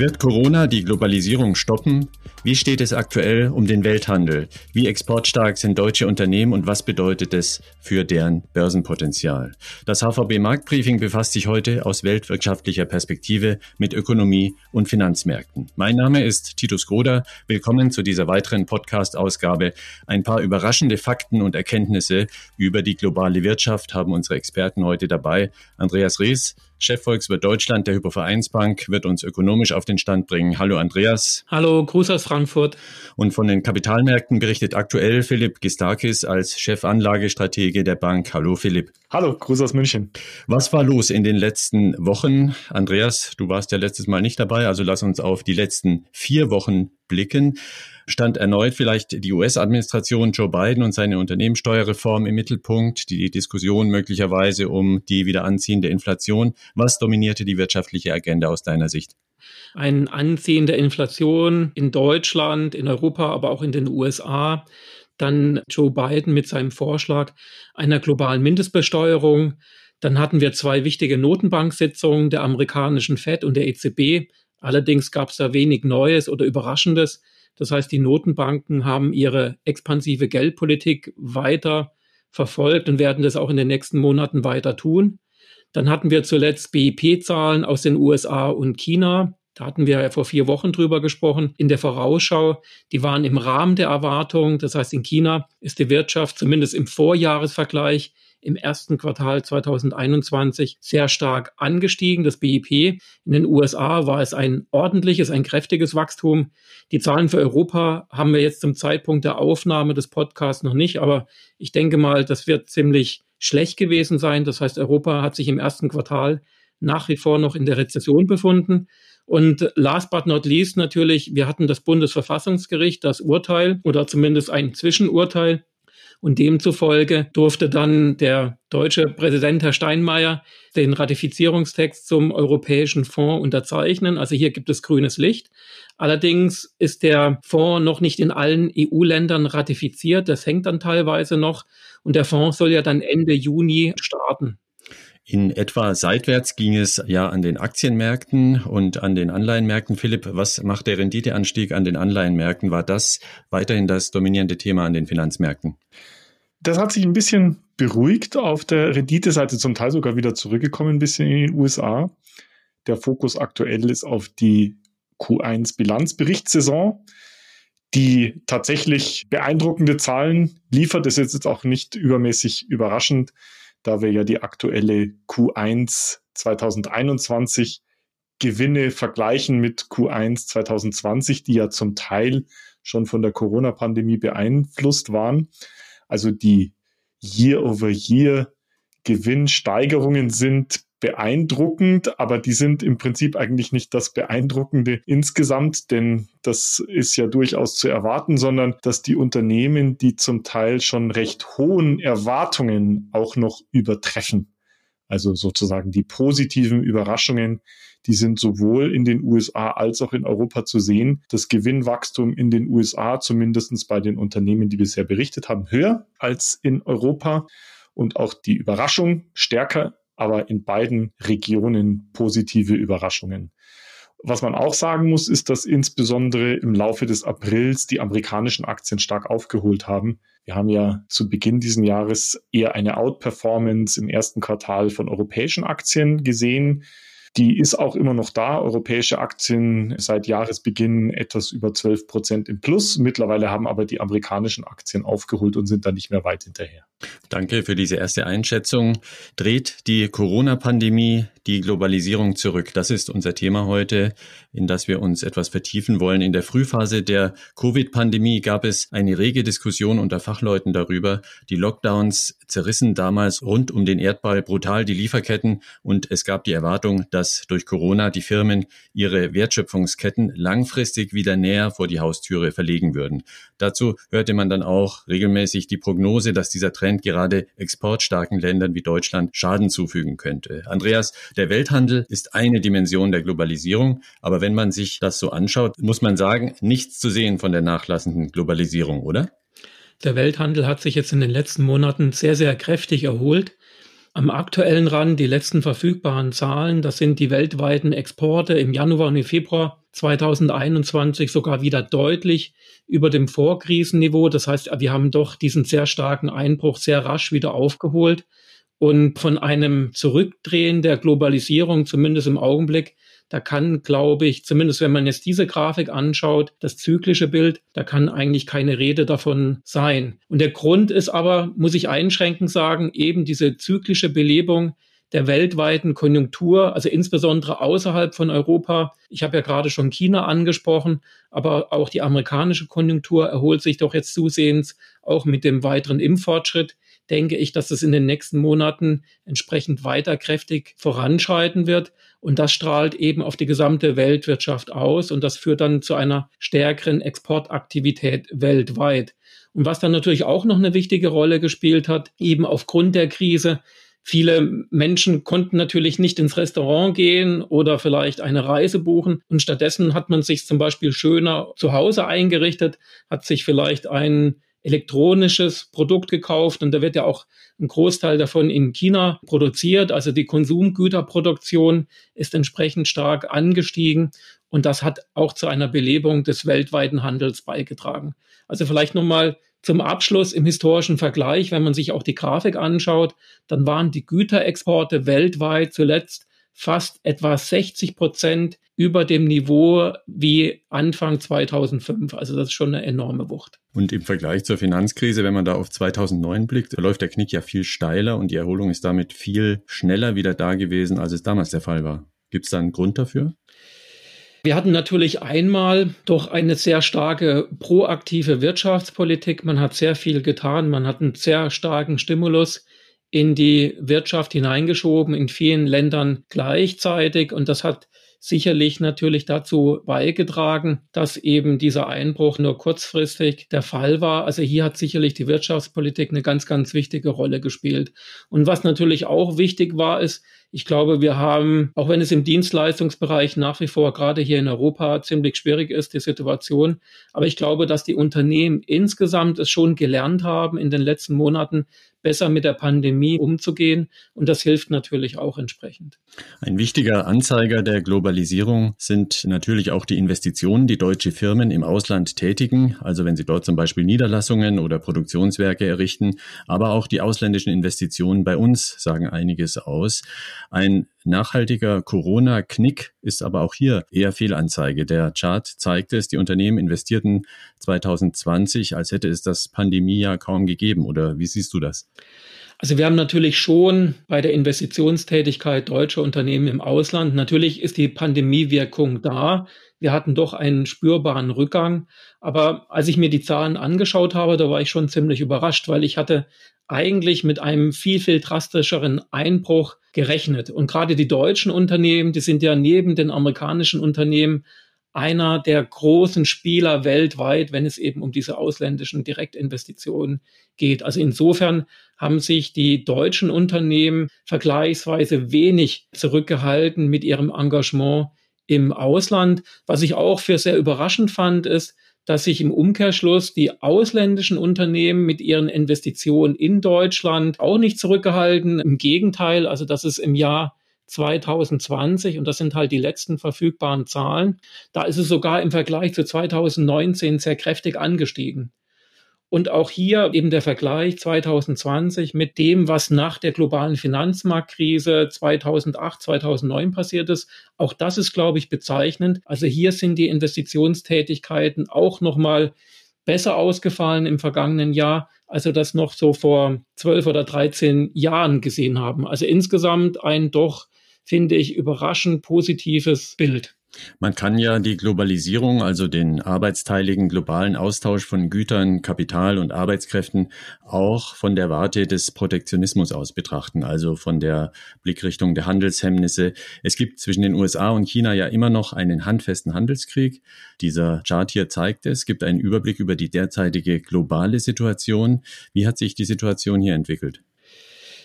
Wird Corona die Globalisierung stoppen? Wie steht es aktuell um den Welthandel? Wie exportstark sind deutsche Unternehmen und was bedeutet es für deren Börsenpotenzial? Das HVB Marktbriefing befasst sich heute aus weltwirtschaftlicher Perspektive mit Ökonomie und Finanzmärkten. Mein Name ist Titus Groder. Willkommen zu dieser weiteren Podcast-Ausgabe. Ein paar überraschende Fakten und Erkenntnisse über die globale Wirtschaft haben unsere Experten heute dabei. Andreas Rees, Chefvolkswirt Deutschland der Hypovereinsbank, wird uns ökonomisch auf den Stand bringen. Hallo Andreas. Hallo, Gruß aus Frankfurt. Und von den Kapitalmärkten berichtet aktuell Philipp Gistakis als Chefanlagestratege der Bank. Hallo Philipp. Hallo, Gruß aus München. Was war los in den letzten Wochen? Andreas, du warst ja letztes Mal nicht dabei, also lass uns auf die letzten vier Wochen blicken stand erneut vielleicht die US-Administration Joe Biden und seine Unternehmenssteuerreform im Mittelpunkt, die Diskussion möglicherweise um die wieder anziehende Inflation. Was dominierte die wirtschaftliche Agenda aus deiner Sicht? Ein Anziehen der Inflation in Deutschland, in Europa, aber auch in den USA. Dann Joe Biden mit seinem Vorschlag einer globalen Mindestbesteuerung. Dann hatten wir zwei wichtige Notenbanksitzungen der amerikanischen Fed und der EZB. Allerdings gab es da wenig Neues oder Überraschendes. Das heißt, die Notenbanken haben ihre expansive Geldpolitik weiter verfolgt und werden das auch in den nächsten Monaten weiter tun. Dann hatten wir zuletzt BIP-Zahlen aus den USA und China. Da hatten wir ja vor vier Wochen drüber gesprochen. In der Vorausschau, die waren im Rahmen der Erwartungen. Das heißt, in China ist die Wirtschaft zumindest im Vorjahresvergleich im ersten Quartal 2021 sehr stark angestiegen. Das BIP in den USA war es ein ordentliches, ein kräftiges Wachstum. Die Zahlen für Europa haben wir jetzt zum Zeitpunkt der Aufnahme des Podcasts noch nicht, aber ich denke mal, das wird ziemlich schlecht gewesen sein. Das heißt, Europa hat sich im ersten Quartal nach wie vor noch in der Rezession befunden. Und last but not least natürlich, wir hatten das Bundesverfassungsgericht, das Urteil oder zumindest ein Zwischenurteil und demzufolge durfte dann der deutsche Präsident Herr Steinmeier den Ratifizierungstext zum Europäischen Fonds unterzeichnen. Also hier gibt es grünes Licht. Allerdings ist der Fonds noch nicht in allen EU-Ländern ratifiziert. Das hängt dann teilweise noch. Und der Fonds soll ja dann Ende Juni starten. In etwa seitwärts ging es ja an den Aktienmärkten und an den Anleihenmärkten. Philipp, was macht der Renditeanstieg an den Anleihenmärkten? War das weiterhin das dominierende Thema an den Finanzmärkten? Das hat sich ein bisschen beruhigt auf der Renditeseite, zum Teil sogar wieder zurückgekommen, ein bisschen in den USA. Der Fokus aktuell ist auf die Q1 Bilanzberichtssaison, die tatsächlich beeindruckende Zahlen liefert. Das ist jetzt auch nicht übermäßig überraschend da wir ja die aktuelle Q1 2021 Gewinne vergleichen mit Q1 2020, die ja zum Teil schon von der Corona-Pandemie beeinflusst waren. Also die Year-over-Year Gewinnsteigerungen sind beeindruckend, aber die sind im Prinzip eigentlich nicht das Beeindruckende insgesamt, denn das ist ja durchaus zu erwarten, sondern dass die Unternehmen die zum Teil schon recht hohen Erwartungen auch noch übertreffen. Also sozusagen die positiven Überraschungen, die sind sowohl in den USA als auch in Europa zu sehen. Das Gewinnwachstum in den USA, zumindest bei den Unternehmen, die bisher berichtet haben, höher als in Europa und auch die Überraschung stärker aber in beiden Regionen positive Überraschungen. Was man auch sagen muss, ist, dass insbesondere im Laufe des Aprils die amerikanischen Aktien stark aufgeholt haben. Wir haben ja zu Beginn dieses Jahres eher eine Outperformance im ersten Quartal von europäischen Aktien gesehen. Die ist auch immer noch da. Europäische Aktien seit Jahresbeginn etwas über 12 Prozent im Plus. Mittlerweile haben aber die amerikanischen Aktien aufgeholt und sind da nicht mehr weit hinterher. Danke für diese erste Einschätzung. Dreht die Corona-Pandemie die Globalisierung zurück? Das ist unser Thema heute, in das wir uns etwas vertiefen wollen. In der Frühphase der Covid-Pandemie gab es eine rege Diskussion unter Fachleuten darüber. Die Lockdowns zerrissen damals rund um den Erdball brutal die Lieferketten und es gab die Erwartung, dass durch Corona die Firmen ihre Wertschöpfungsketten langfristig wieder näher vor die Haustüre verlegen würden. Dazu hörte man dann auch regelmäßig die Prognose, dass dieser Trend gerade exportstarken Ländern wie Deutschland Schaden zufügen könnte. Andreas, der Welthandel ist eine Dimension der Globalisierung, aber wenn man sich das so anschaut, muss man sagen, nichts zu sehen von der nachlassenden Globalisierung, oder? Der Welthandel hat sich jetzt in den letzten Monaten sehr, sehr kräftig erholt. Am aktuellen Rand die letzten verfügbaren Zahlen. Das sind die weltweiten Exporte im Januar und im Februar 2021 sogar wieder deutlich über dem Vorkrisenniveau. Das heißt, wir haben doch diesen sehr starken Einbruch sehr rasch wieder aufgeholt. Und von einem Zurückdrehen der Globalisierung, zumindest im Augenblick, da kann, glaube ich, zumindest wenn man jetzt diese Grafik anschaut, das zyklische Bild, da kann eigentlich keine Rede davon sein. Und der Grund ist aber, muss ich einschränkend sagen, eben diese zyklische Belebung der weltweiten Konjunktur, also insbesondere außerhalb von Europa. Ich habe ja gerade schon China angesprochen, aber auch die amerikanische Konjunktur erholt sich doch jetzt zusehends, auch mit dem weiteren Impffortschritt denke ich, dass es in den nächsten Monaten entsprechend weiter kräftig voranschreiten wird. Und das strahlt eben auf die gesamte Weltwirtschaft aus und das führt dann zu einer stärkeren Exportaktivität weltweit. Und was dann natürlich auch noch eine wichtige Rolle gespielt hat, eben aufgrund der Krise, Viele Menschen konnten natürlich nicht ins Restaurant gehen oder vielleicht eine Reise buchen und stattdessen hat man sich zum Beispiel schöner zu Hause eingerichtet, hat sich vielleicht ein elektronisches Produkt gekauft und da wird ja auch ein Großteil davon in China produziert. Also die Konsumgüterproduktion ist entsprechend stark angestiegen und das hat auch zu einer Belebung des weltweiten Handels beigetragen. Also vielleicht nochmal zum Abschluss im historischen Vergleich, wenn man sich auch die Grafik anschaut, dann waren die Güterexporte weltweit zuletzt fast etwa 60 Prozent über dem Niveau wie Anfang 2005. Also das ist schon eine enorme Wucht. Und im Vergleich zur Finanzkrise, wenn man da auf 2009 blickt, verläuft der Knick ja viel steiler und die Erholung ist damit viel schneller wieder da gewesen, als es damals der Fall war. Gibt es da einen Grund dafür? Wir hatten natürlich einmal doch eine sehr starke proaktive Wirtschaftspolitik. Man hat sehr viel getan. Man hat einen sehr starken Stimulus in die Wirtschaft hineingeschoben, in vielen Ländern gleichzeitig. Und das hat sicherlich natürlich dazu beigetragen, dass eben dieser Einbruch nur kurzfristig der Fall war. Also hier hat sicherlich die Wirtschaftspolitik eine ganz, ganz wichtige Rolle gespielt. Und was natürlich auch wichtig war, ist, ich glaube, wir haben, auch wenn es im Dienstleistungsbereich nach wie vor gerade hier in Europa ziemlich schwierig ist, die Situation, aber ich glaube, dass die Unternehmen insgesamt es schon gelernt haben, in den letzten Monaten besser mit der Pandemie umzugehen. Und das hilft natürlich auch entsprechend. Ein wichtiger Anzeiger der Globalisierung sind natürlich auch die Investitionen, die deutsche Firmen im Ausland tätigen. Also wenn sie dort zum Beispiel Niederlassungen oder Produktionswerke errichten. Aber auch die ausländischen Investitionen bei uns sagen einiges aus. Ein nachhaltiger Corona-Knick ist aber auch hier eher Fehlanzeige. Der Chart zeigt es, die Unternehmen investierten 2020, als hätte es das Pandemiejahr kaum gegeben. Oder wie siehst du das? Also wir haben natürlich schon bei der Investitionstätigkeit deutscher Unternehmen im Ausland, natürlich ist die Pandemiewirkung da. Wir hatten doch einen spürbaren Rückgang. Aber als ich mir die Zahlen angeschaut habe, da war ich schon ziemlich überrascht, weil ich hatte eigentlich mit einem viel, viel drastischeren Einbruch gerechnet. Und gerade die deutschen Unternehmen, die sind ja neben den amerikanischen Unternehmen einer der großen Spieler weltweit, wenn es eben um diese ausländischen Direktinvestitionen geht. Also insofern haben sich die deutschen Unternehmen vergleichsweise wenig zurückgehalten mit ihrem Engagement im Ausland. Was ich auch für sehr überraschend fand, ist, dass sich im Umkehrschluss die ausländischen Unternehmen mit ihren Investitionen in Deutschland auch nicht zurückgehalten. Im Gegenteil, also dass es im Jahr 2020, und das sind halt die letzten verfügbaren Zahlen, da ist es sogar im Vergleich zu 2019 sehr kräftig angestiegen. Und auch hier eben der Vergleich 2020 mit dem, was nach der globalen Finanzmarktkrise 2008, 2009 passiert ist. Auch das ist, glaube ich, bezeichnend. Also hier sind die Investitionstätigkeiten auch nochmal besser ausgefallen im vergangenen Jahr, als wir das noch so vor zwölf oder dreizehn Jahren gesehen haben. Also insgesamt ein doch, finde ich, überraschend positives Bild. Man kann ja die Globalisierung, also den arbeitsteiligen globalen Austausch von Gütern, Kapital und Arbeitskräften auch von der Warte des Protektionismus aus betrachten, also von der Blickrichtung der Handelshemmnisse. Es gibt zwischen den USA und China ja immer noch einen handfesten Handelskrieg. Dieser Chart hier zeigt es, gibt einen Überblick über die derzeitige globale Situation. Wie hat sich die Situation hier entwickelt?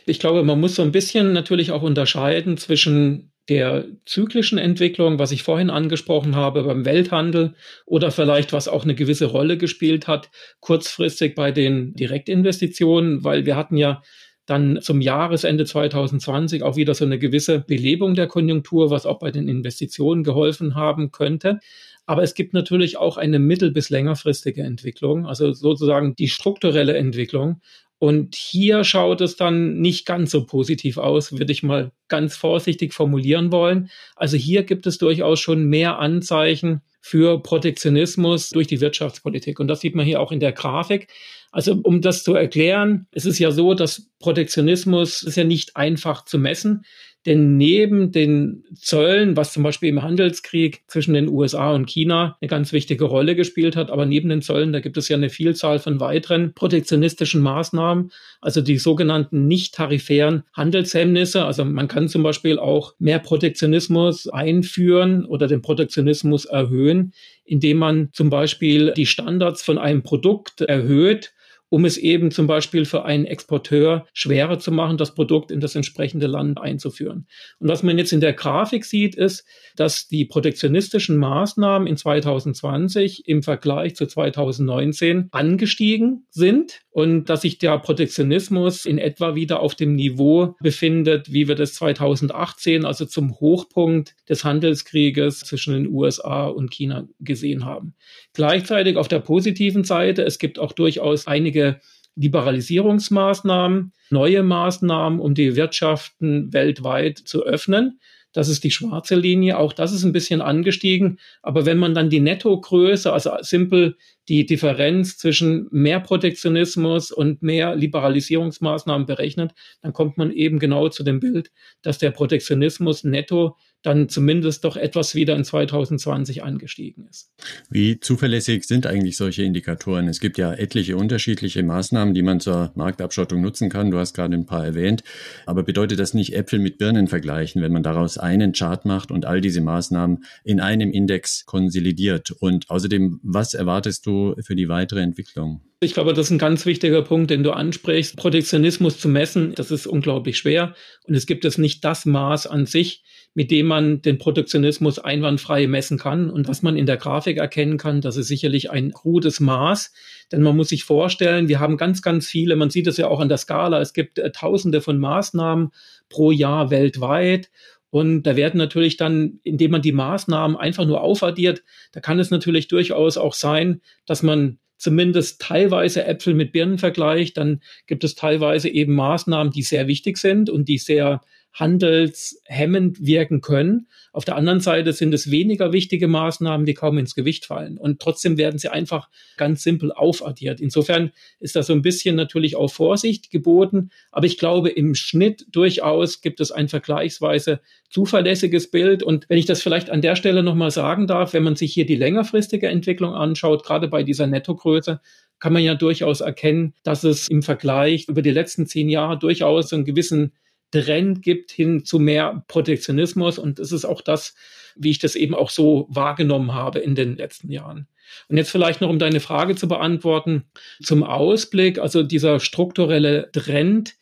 Ich glaube, man muss so ein bisschen natürlich auch unterscheiden zwischen der zyklischen Entwicklung, was ich vorhin angesprochen habe beim Welthandel oder vielleicht was auch eine gewisse Rolle gespielt hat, kurzfristig bei den Direktinvestitionen, weil wir hatten ja dann zum Jahresende 2020 auch wieder so eine gewisse Belebung der Konjunktur, was auch bei den Investitionen geholfen haben könnte. Aber es gibt natürlich auch eine mittel- bis längerfristige Entwicklung, also sozusagen die strukturelle Entwicklung. Und hier schaut es dann nicht ganz so positiv aus, würde ich mal ganz vorsichtig formulieren wollen. Also hier gibt es durchaus schon mehr Anzeichen für Protektionismus durch die Wirtschaftspolitik. Und das sieht man hier auch in der Grafik. Also um das zu erklären, es ist ja so, dass Protektionismus ist ja nicht einfach zu messen. Denn neben den Zöllen, was zum Beispiel im Handelskrieg zwischen den USA und China eine ganz wichtige Rolle gespielt hat, aber neben den Zöllen, da gibt es ja eine Vielzahl von weiteren protektionistischen Maßnahmen, also die sogenannten nicht tarifären Handelshemmnisse. Also man kann zum Beispiel auch mehr Protektionismus einführen oder den Protektionismus erhöhen, indem man zum Beispiel die Standards von einem Produkt erhöht um es eben zum Beispiel für einen Exporteur schwerer zu machen, das Produkt in das entsprechende Land einzuführen. Und was man jetzt in der Grafik sieht, ist, dass die protektionistischen Maßnahmen in 2020 im Vergleich zu 2019 angestiegen sind und dass sich der Protektionismus in etwa wieder auf dem Niveau befindet, wie wir das 2018, also zum Hochpunkt des Handelskrieges zwischen den USA und China gesehen haben. Gleichzeitig auf der positiven Seite, es gibt auch durchaus einige Liberalisierungsmaßnahmen, neue Maßnahmen, um die Wirtschaften weltweit zu öffnen. Das ist die schwarze Linie. Auch das ist ein bisschen angestiegen. Aber wenn man dann die Nettogröße, also simpel die Differenz zwischen mehr Protektionismus und mehr Liberalisierungsmaßnahmen berechnet, dann kommt man eben genau zu dem Bild, dass der Protektionismus netto dann zumindest doch etwas wieder in 2020 angestiegen ist. Wie zuverlässig sind eigentlich solche Indikatoren? Es gibt ja etliche unterschiedliche Maßnahmen, die man zur Marktabschottung nutzen kann. Du hast gerade ein paar erwähnt. Aber bedeutet das nicht Äpfel mit Birnen vergleichen, wenn man daraus einen Chart macht und all diese Maßnahmen in einem Index konsolidiert? Und außerdem, was erwartest du für die weitere Entwicklung? Ich glaube, das ist ein ganz wichtiger Punkt, den du ansprichst. Protektionismus zu messen, das ist unglaublich schwer. Und es gibt es nicht das Maß an sich, mit dem man den Protektionismus einwandfrei messen kann. Und was man in der Grafik erkennen kann, das ist sicherlich ein krudes Maß. Denn man muss sich vorstellen, wir haben ganz, ganz viele, man sieht es ja auch an der Skala, es gibt äh, tausende von Maßnahmen pro Jahr weltweit. Und da werden natürlich dann, indem man die Maßnahmen einfach nur aufaddiert, da kann es natürlich durchaus auch sein, dass man zumindest teilweise Äpfel mit Birnen vergleicht, dann gibt es teilweise eben Maßnahmen, die sehr wichtig sind und die sehr handelshemmend wirken können. Auf der anderen Seite sind es weniger wichtige Maßnahmen, die kaum ins Gewicht fallen. Und trotzdem werden sie einfach ganz simpel aufaddiert. Insofern ist da so ein bisschen natürlich auch Vorsicht geboten. Aber ich glaube, im Schnitt durchaus gibt es ein vergleichsweise zuverlässiges Bild. Und wenn ich das vielleicht an der Stelle nochmal sagen darf, wenn man sich hier die längerfristige Entwicklung anschaut, gerade bei dieser Nettogröße, kann man ja durchaus erkennen, dass es im Vergleich über die letzten zehn Jahre durchaus einen gewissen Trend gibt hin zu mehr Protektionismus. Und das ist auch das, wie ich das eben auch so wahrgenommen habe in den letzten Jahren. Und jetzt vielleicht noch, um deine Frage zu beantworten, zum Ausblick, also dieser strukturelle Trend,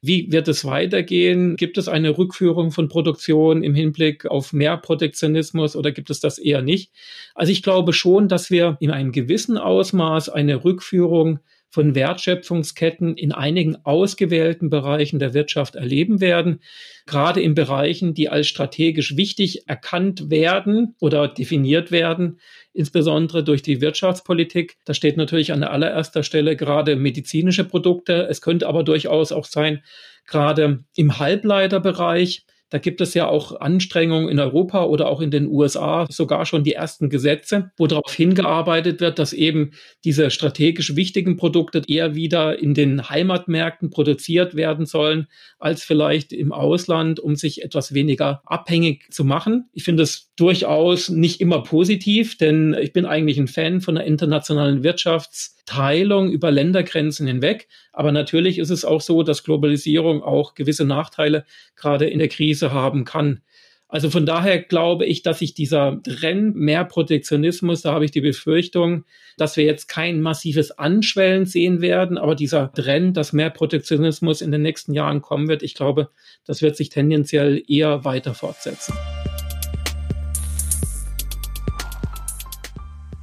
wie wird es weitergehen? Gibt es eine Rückführung von Produktion im Hinblick auf mehr Protektionismus oder gibt es das eher nicht? Also ich glaube schon, dass wir in einem gewissen Ausmaß eine Rückführung von Wertschöpfungsketten in einigen ausgewählten Bereichen der Wirtschaft erleben werden, gerade in Bereichen, die als strategisch wichtig erkannt werden oder definiert werden, insbesondere durch die Wirtschaftspolitik. Da steht natürlich an allererster Stelle gerade medizinische Produkte. Es könnte aber durchaus auch sein, gerade im Halbleiterbereich, da gibt es ja auch Anstrengungen in Europa oder auch in den USA, sogar schon die ersten Gesetze, wo darauf hingearbeitet wird, dass eben diese strategisch wichtigen Produkte eher wieder in den Heimatmärkten produziert werden sollen, als vielleicht im Ausland, um sich etwas weniger abhängig zu machen. Ich finde es durchaus nicht immer positiv, denn ich bin eigentlich ein Fan von der internationalen Wirtschaftsteilung über Ländergrenzen hinweg. Aber natürlich ist es auch so, dass Globalisierung auch gewisse Nachteile gerade in der Krise haben kann. Also von daher glaube ich, dass sich dieser Trend mehr Protektionismus, da habe ich die Befürchtung, dass wir jetzt kein massives Anschwellen sehen werden, aber dieser Trend, dass mehr Protektionismus in den nächsten Jahren kommen wird, ich glaube, das wird sich tendenziell eher weiter fortsetzen.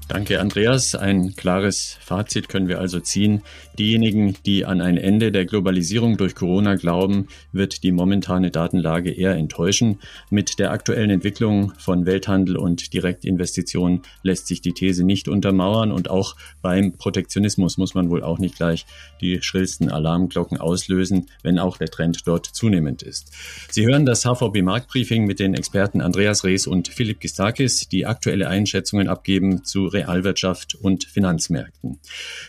Danke, Andreas. Ein klares Fazit können wir also ziehen. Diejenigen, die an ein Ende der Globalisierung durch Corona glauben, wird die momentane Datenlage eher enttäuschen. Mit der aktuellen Entwicklung von Welthandel und Direktinvestitionen lässt sich die These nicht untermauern und auch beim Protektionismus muss man wohl auch nicht gleich die schrillsten Alarmglocken auslösen, wenn auch der Trend dort zunehmend ist. Sie hören das HVB Marktbriefing mit den Experten Andreas Rees und Philipp Gistakis, die aktuelle Einschätzungen abgeben zu Realwirtschaft und Finanzmärkten.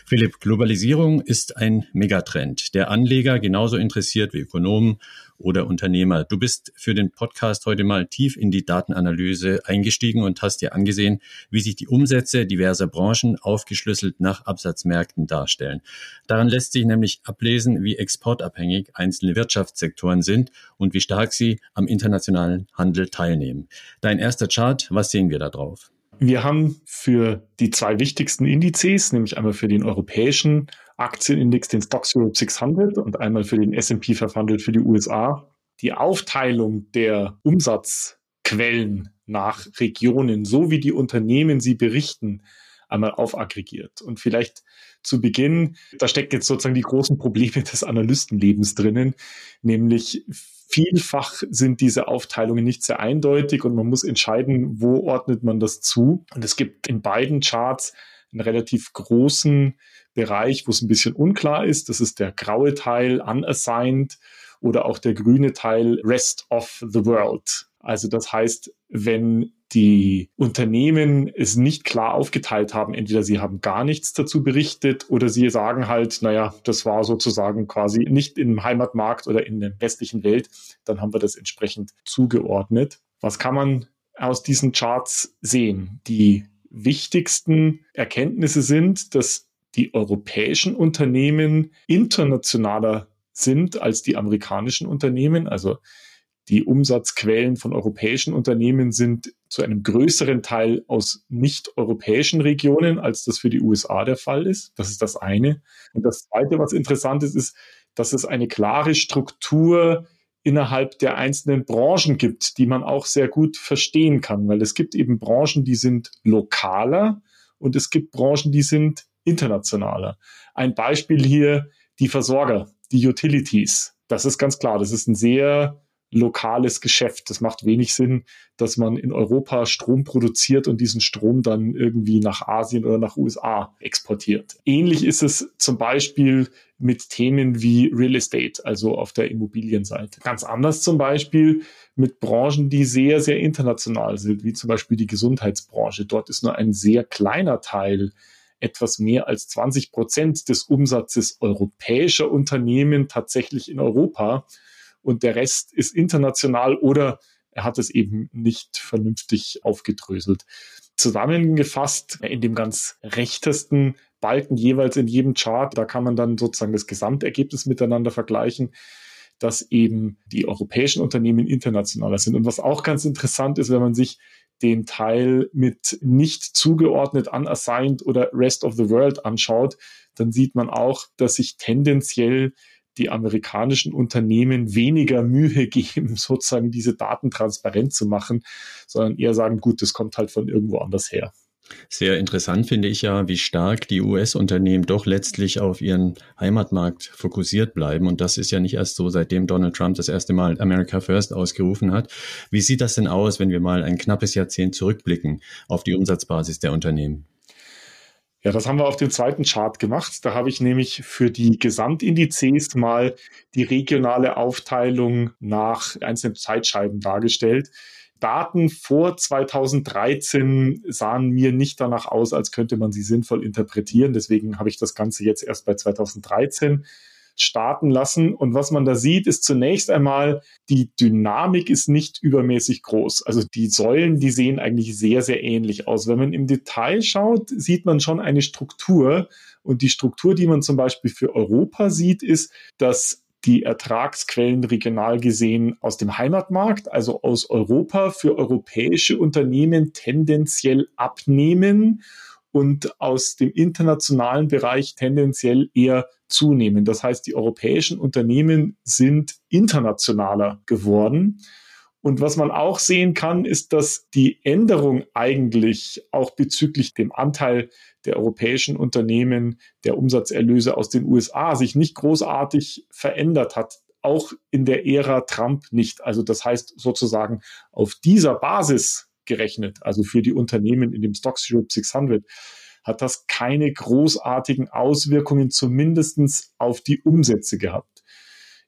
Philipp, Globalisierung ist ein Megatrend, der Anleger genauso interessiert wie Ökonomen oder Unternehmer. Du bist für den Podcast heute mal tief in die Datenanalyse eingestiegen und hast dir angesehen, wie sich die Umsätze diverser Branchen aufgeschlüsselt nach Absatzmärkten darstellen. Daran lässt sich nämlich ablesen, wie exportabhängig einzelne Wirtschaftssektoren sind und wie stark sie am internationalen Handel teilnehmen. Dein erster Chart, was sehen wir da drauf? Wir haben für die zwei wichtigsten Indizes, nämlich einmal für den europäischen Aktienindex, den Stocks Europe 600 und einmal für den S&P 500 für die USA, die Aufteilung der Umsatzquellen nach Regionen, so wie die Unternehmen sie berichten, einmal aufaggregiert. Und vielleicht zu Beginn, da steckt jetzt sozusagen die großen Probleme des Analystenlebens drinnen, nämlich Vielfach sind diese Aufteilungen nicht sehr eindeutig und man muss entscheiden, wo ordnet man das zu. Und es gibt in beiden Charts einen relativ großen Bereich, wo es ein bisschen unklar ist. Das ist der graue Teil, unassigned, oder auch der grüne Teil, rest of the world. Also das heißt, wenn die Unternehmen es nicht klar aufgeteilt haben, entweder sie haben gar nichts dazu berichtet oder sie sagen halt, naja, das war sozusagen quasi nicht im Heimatmarkt oder in der westlichen Welt, dann haben wir das entsprechend zugeordnet. Was kann man aus diesen Charts sehen? Die wichtigsten Erkenntnisse sind, dass die europäischen Unternehmen internationaler sind als die amerikanischen Unternehmen. Also die Umsatzquellen von europäischen Unternehmen sind zu einem größeren Teil aus nicht-europäischen Regionen, als das für die USA der Fall ist. Das ist das eine. Und das zweite, was interessant ist, ist, dass es eine klare Struktur innerhalb der einzelnen Branchen gibt, die man auch sehr gut verstehen kann, weil es gibt eben Branchen, die sind lokaler und es gibt Branchen, die sind internationaler. Ein Beispiel hier, die Versorger, die Utilities. Das ist ganz klar, das ist ein sehr lokales Geschäft. Das macht wenig Sinn, dass man in Europa Strom produziert und diesen Strom dann irgendwie nach Asien oder nach USA exportiert. Ähnlich ist es zum Beispiel mit Themen wie Real Estate, also auf der Immobilienseite. Ganz anders zum Beispiel mit Branchen, die sehr, sehr international sind, wie zum Beispiel die Gesundheitsbranche. Dort ist nur ein sehr kleiner Teil etwas mehr als 20 Prozent des Umsatzes europäischer Unternehmen tatsächlich in Europa und der Rest ist international oder er hat es eben nicht vernünftig aufgedröselt. Zusammengefasst in dem ganz rechtesten Balken jeweils in jedem Chart, da kann man dann sozusagen das Gesamtergebnis miteinander vergleichen, dass eben die europäischen Unternehmen internationaler sind. Und was auch ganz interessant ist, wenn man sich den Teil mit nicht zugeordnet, unassigned oder Rest of the World anschaut, dann sieht man auch, dass sich tendenziell die amerikanischen Unternehmen weniger Mühe geben, sozusagen diese Daten transparent zu machen, sondern eher sagen, gut, das kommt halt von irgendwo anders her. Sehr interessant finde ich ja, wie stark die US-Unternehmen doch letztlich auf ihren Heimatmarkt fokussiert bleiben. Und das ist ja nicht erst so, seitdem Donald Trump das erste Mal America First ausgerufen hat. Wie sieht das denn aus, wenn wir mal ein knappes Jahrzehnt zurückblicken auf die Umsatzbasis der Unternehmen? Ja, das haben wir auf dem zweiten Chart gemacht. Da habe ich nämlich für die Gesamtindizes mal die regionale Aufteilung nach einzelnen Zeitscheiben dargestellt. Daten vor 2013 sahen mir nicht danach aus, als könnte man sie sinnvoll interpretieren. Deswegen habe ich das Ganze jetzt erst bei 2013 starten lassen. Und was man da sieht, ist zunächst einmal, die Dynamik ist nicht übermäßig groß. Also die Säulen, die sehen eigentlich sehr, sehr ähnlich aus. Wenn man im Detail schaut, sieht man schon eine Struktur. Und die Struktur, die man zum Beispiel für Europa sieht, ist, dass die Ertragsquellen regional gesehen aus dem Heimatmarkt, also aus Europa, für europäische Unternehmen tendenziell abnehmen und aus dem internationalen Bereich tendenziell eher zunehmen. Das heißt, die europäischen Unternehmen sind internationaler geworden. Und was man auch sehen kann, ist, dass die Änderung eigentlich auch bezüglich dem Anteil der europäischen Unternehmen der Umsatzerlöse aus den USA sich nicht großartig verändert hat. Auch in der Ära Trump nicht. Also das heißt sozusagen auf dieser Basis gerechnet, also für die Unternehmen in dem Stocks Europe 600, hat das keine großartigen Auswirkungen zumindestens auf die Umsätze gehabt.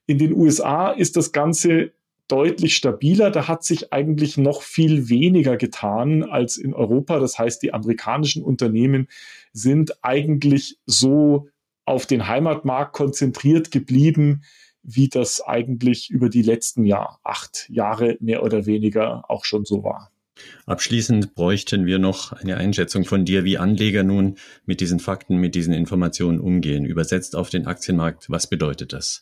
In den USA ist das Ganze deutlich stabiler. Da hat sich eigentlich noch viel weniger getan als in Europa. Das heißt, die amerikanischen Unternehmen sind eigentlich so auf den Heimatmarkt konzentriert geblieben, wie das eigentlich über die letzten Jahr, acht Jahre mehr oder weniger auch schon so war. Abschließend bräuchten wir noch eine Einschätzung von dir, wie Anleger nun mit diesen Fakten, mit diesen Informationen umgehen. Übersetzt auf den Aktienmarkt, was bedeutet das?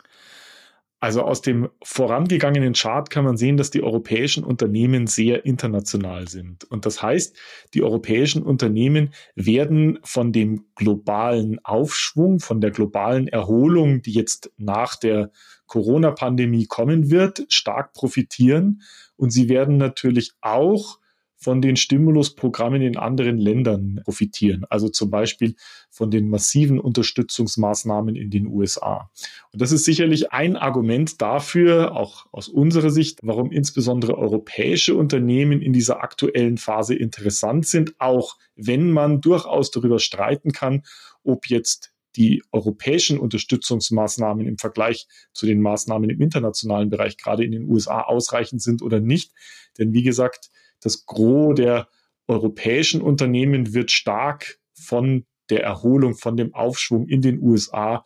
Also aus dem vorangegangenen Chart kann man sehen, dass die europäischen Unternehmen sehr international sind. Und das heißt, die europäischen Unternehmen werden von dem globalen Aufschwung, von der globalen Erholung, die jetzt nach der Corona-Pandemie kommen wird, stark profitieren. Und sie werden natürlich auch von den Stimulusprogrammen in anderen Ländern profitieren, also zum Beispiel von den massiven Unterstützungsmaßnahmen in den USA. Und das ist sicherlich ein Argument dafür, auch aus unserer Sicht, warum insbesondere europäische Unternehmen in dieser aktuellen Phase interessant sind, auch wenn man durchaus darüber streiten kann, ob jetzt die europäischen Unterstützungsmaßnahmen im Vergleich zu den Maßnahmen im internationalen Bereich, gerade in den USA, ausreichend sind oder nicht. Denn wie gesagt, das Gros der europäischen Unternehmen wird stark von der Erholung, von dem Aufschwung in den USA,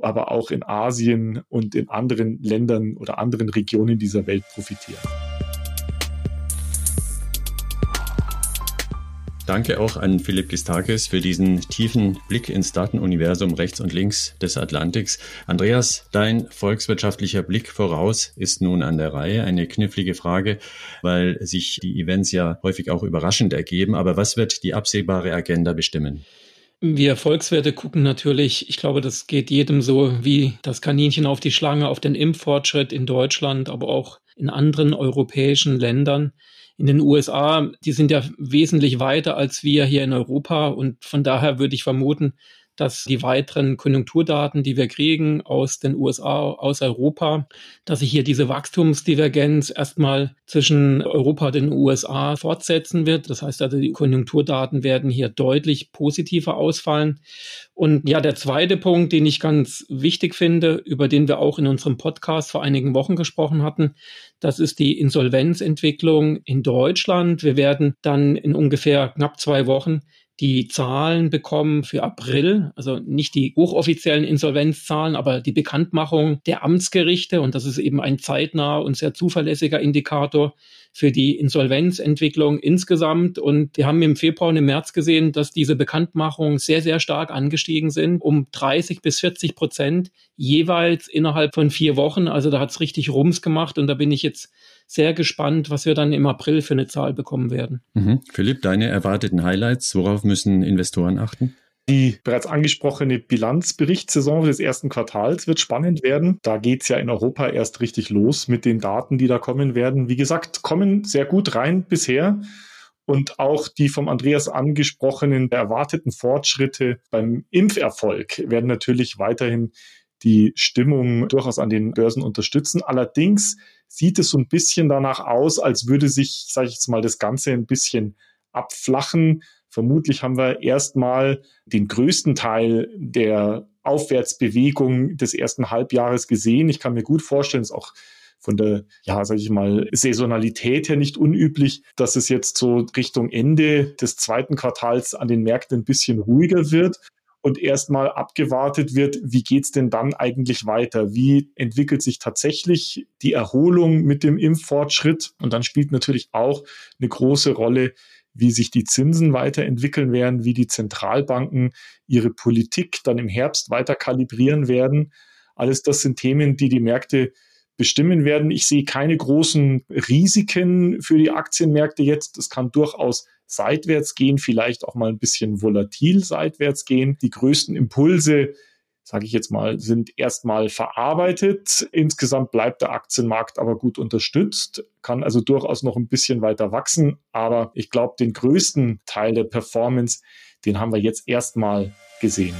aber auch in Asien und in anderen Ländern oder anderen Regionen dieser Welt profitieren. Danke auch an Philipp Gistakis für diesen tiefen Blick ins Datenuniversum rechts und links des Atlantiks. Andreas, dein volkswirtschaftlicher Blick voraus ist nun an der Reihe. Eine knifflige Frage, weil sich die Events ja häufig auch überraschend ergeben. Aber was wird die absehbare Agenda bestimmen? Wir Volkswirte gucken natürlich, ich glaube, das geht jedem so wie das Kaninchen auf die Schlange, auf den Impffortschritt in Deutschland, aber auch in anderen europäischen Ländern in den USA, die sind ja wesentlich weiter als wir hier in Europa. Und von daher würde ich vermuten, dass die weiteren Konjunkturdaten, die wir kriegen aus den USA, aus Europa, dass sich hier diese Wachstumsdivergenz erstmal zwischen Europa und den USA fortsetzen wird. Das heißt also, die Konjunkturdaten werden hier deutlich positiver ausfallen. Und ja, der zweite Punkt, den ich ganz wichtig finde, über den wir auch in unserem Podcast vor einigen Wochen gesprochen hatten, das ist die Insolvenzentwicklung in Deutschland. Wir werden dann in ungefähr knapp zwei Wochen die Zahlen bekommen für April, also nicht die hochoffiziellen Insolvenzzahlen, aber die Bekanntmachung der Amtsgerichte. Und das ist eben ein zeitnah und sehr zuverlässiger Indikator für die Insolvenzentwicklung insgesamt. Und wir haben im Februar und im März gesehen, dass diese Bekanntmachungen sehr, sehr stark angestiegen sind, um 30 bis 40 Prozent jeweils innerhalb von vier Wochen. Also da hat es richtig Rums gemacht und da bin ich jetzt sehr gespannt, was wir dann im April für eine Zahl bekommen werden. Mhm. Philipp, deine erwarteten Highlights, worauf müssen Investoren achten? Die bereits angesprochene Bilanzberichtssaison des ersten Quartals wird spannend werden. Da geht es ja in Europa erst richtig los mit den Daten, die da kommen werden. Wie gesagt, kommen sehr gut rein bisher. Und auch die vom Andreas angesprochenen erwarteten Fortschritte beim Impferfolg werden natürlich weiterhin die Stimmung durchaus an den Börsen unterstützen. Allerdings sieht es so ein bisschen danach aus, als würde sich, sage ich jetzt mal, das Ganze ein bisschen abflachen. Vermutlich haben wir erstmal den größten Teil der Aufwärtsbewegung des ersten Halbjahres gesehen. Ich kann mir gut vorstellen, ist auch von der, ja, sage ich mal, Saisonalität her nicht unüblich, dass es jetzt so Richtung Ende des zweiten Quartals an den Märkten ein bisschen ruhiger wird und erstmal abgewartet wird, wie geht's denn dann eigentlich weiter? Wie entwickelt sich tatsächlich die Erholung mit dem Impffortschritt? Und dann spielt natürlich auch eine große Rolle, wie sich die Zinsen weiterentwickeln werden, wie die Zentralbanken ihre Politik dann im Herbst weiter kalibrieren werden. Alles das sind Themen, die die Märkte bestimmen werden. Ich sehe keine großen Risiken für die Aktienmärkte jetzt. Es kann durchaus seitwärts gehen, vielleicht auch mal ein bisschen volatil seitwärts gehen. Die größten Impulse sage ich jetzt mal, sind erstmal verarbeitet. Insgesamt bleibt der Aktienmarkt aber gut unterstützt, kann also durchaus noch ein bisschen weiter wachsen. Aber ich glaube, den größten Teil der Performance, den haben wir jetzt erstmal gesehen.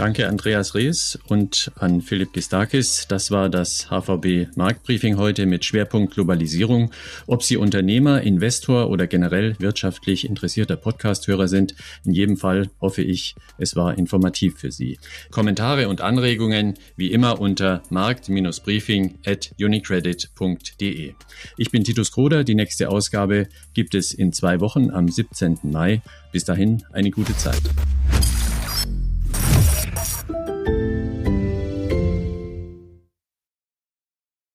Danke Andreas Rees und an Philipp Gistakis. Das war das HVB Marktbriefing heute mit Schwerpunkt Globalisierung. Ob Sie Unternehmer, Investor oder generell wirtschaftlich interessierter Podcasthörer sind, in jedem Fall hoffe ich, es war informativ für Sie. Kommentare und Anregungen wie immer unter markt-briefing at unicredit.de. Ich bin Titus Kroder. Die nächste Ausgabe gibt es in zwei Wochen am 17. Mai. Bis dahin eine gute Zeit.